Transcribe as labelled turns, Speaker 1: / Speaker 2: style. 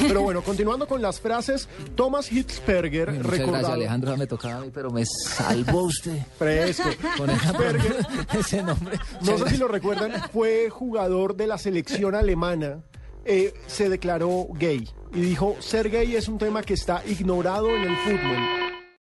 Speaker 1: Pero bueno, continuando con las frases, Thomas Hitzberger,
Speaker 2: Muchas gracias. Alejandro. Me tocaba a mí, pero me salvó usted.
Speaker 1: Fresco.
Speaker 2: Con
Speaker 1: Hitzberger,
Speaker 2: ese nombre.
Speaker 1: no sé si lo recuerdan, fue jugador de la selección alemana. Eh, se declaró gay y dijo, ser gay es un tema que está ignorado en el fútbol.